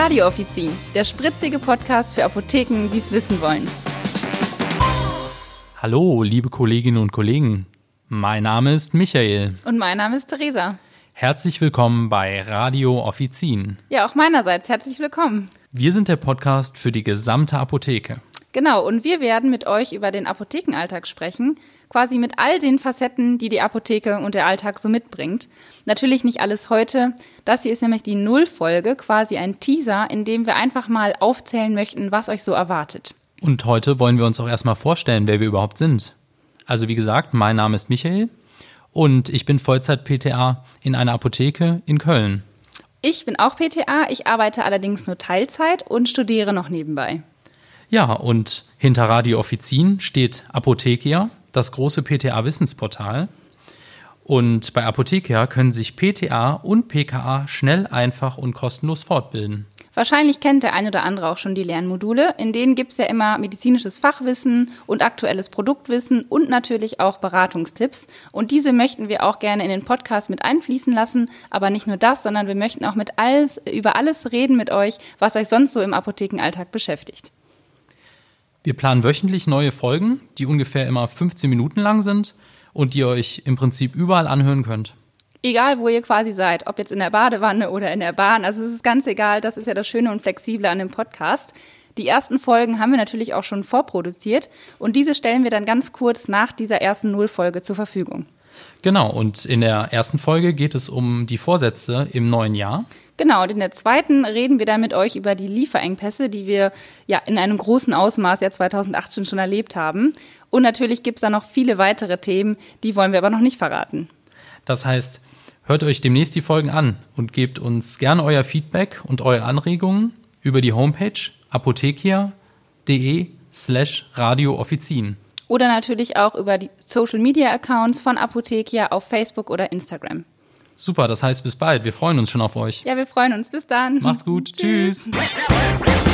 Radiooffizin, der spritzige Podcast für Apotheken, die es wissen wollen. Hallo, liebe Kolleginnen und Kollegen. Mein Name ist Michael. Und mein Name ist Theresa. Herzlich willkommen bei Radio Offizin. Ja, auch meinerseits herzlich willkommen. Wir sind der Podcast für die gesamte Apotheke. Genau, und wir werden mit euch über den Apothekenalltag sprechen, quasi mit all den Facetten, die die Apotheke und der Alltag so mitbringt. Natürlich nicht alles heute. Das hier ist nämlich die Nullfolge, quasi ein Teaser, in dem wir einfach mal aufzählen möchten, was euch so erwartet. Und heute wollen wir uns auch erstmal vorstellen, wer wir überhaupt sind. Also wie gesagt, mein Name ist Michael und ich bin Vollzeit-PTA in einer Apotheke in Köln. Ich bin auch PTA, ich arbeite allerdings nur Teilzeit und studiere noch nebenbei. Ja, und hinter Radio Offizin steht Apothekia, das große PTA-Wissensportal. Und bei Apothekia können sich PTA und PKA schnell, einfach und kostenlos fortbilden. Wahrscheinlich kennt der ein oder andere auch schon die Lernmodule. In denen gibt es ja immer medizinisches Fachwissen und aktuelles Produktwissen und natürlich auch Beratungstipps. Und diese möchten wir auch gerne in den Podcast mit einfließen lassen. Aber nicht nur das, sondern wir möchten auch mit alles, über alles reden mit euch, was euch sonst so im Apothekenalltag beschäftigt. Wir planen wöchentlich neue Folgen, die ungefähr immer 15 Minuten lang sind und die ihr euch im Prinzip überall anhören könnt. Egal, wo ihr quasi seid, ob jetzt in der Badewanne oder in der Bahn, also es ist ganz egal, das ist ja das Schöne und Flexible an dem Podcast. Die ersten Folgen haben wir natürlich auch schon vorproduziert und diese stellen wir dann ganz kurz nach dieser ersten Nullfolge zur Verfügung. Genau, und in der ersten Folge geht es um die Vorsätze im neuen Jahr. Genau, und in der zweiten reden wir dann mit euch über die Lieferengpässe, die wir ja in einem großen Ausmaß ja 2018 schon erlebt haben. Und natürlich gibt es da noch viele weitere Themen, die wollen wir aber noch nicht verraten. Das heißt, hört euch demnächst die Folgen an und gebt uns gerne euer Feedback und eure Anregungen über die Homepage apothekia.de slash radiooffizin. Oder natürlich auch über die Social Media Accounts von Apothekia auf Facebook oder Instagram. Super, das heißt bis bald. Wir freuen uns schon auf euch. Ja, wir freuen uns. Bis dann. Macht's gut. Tschüss. Tschüss.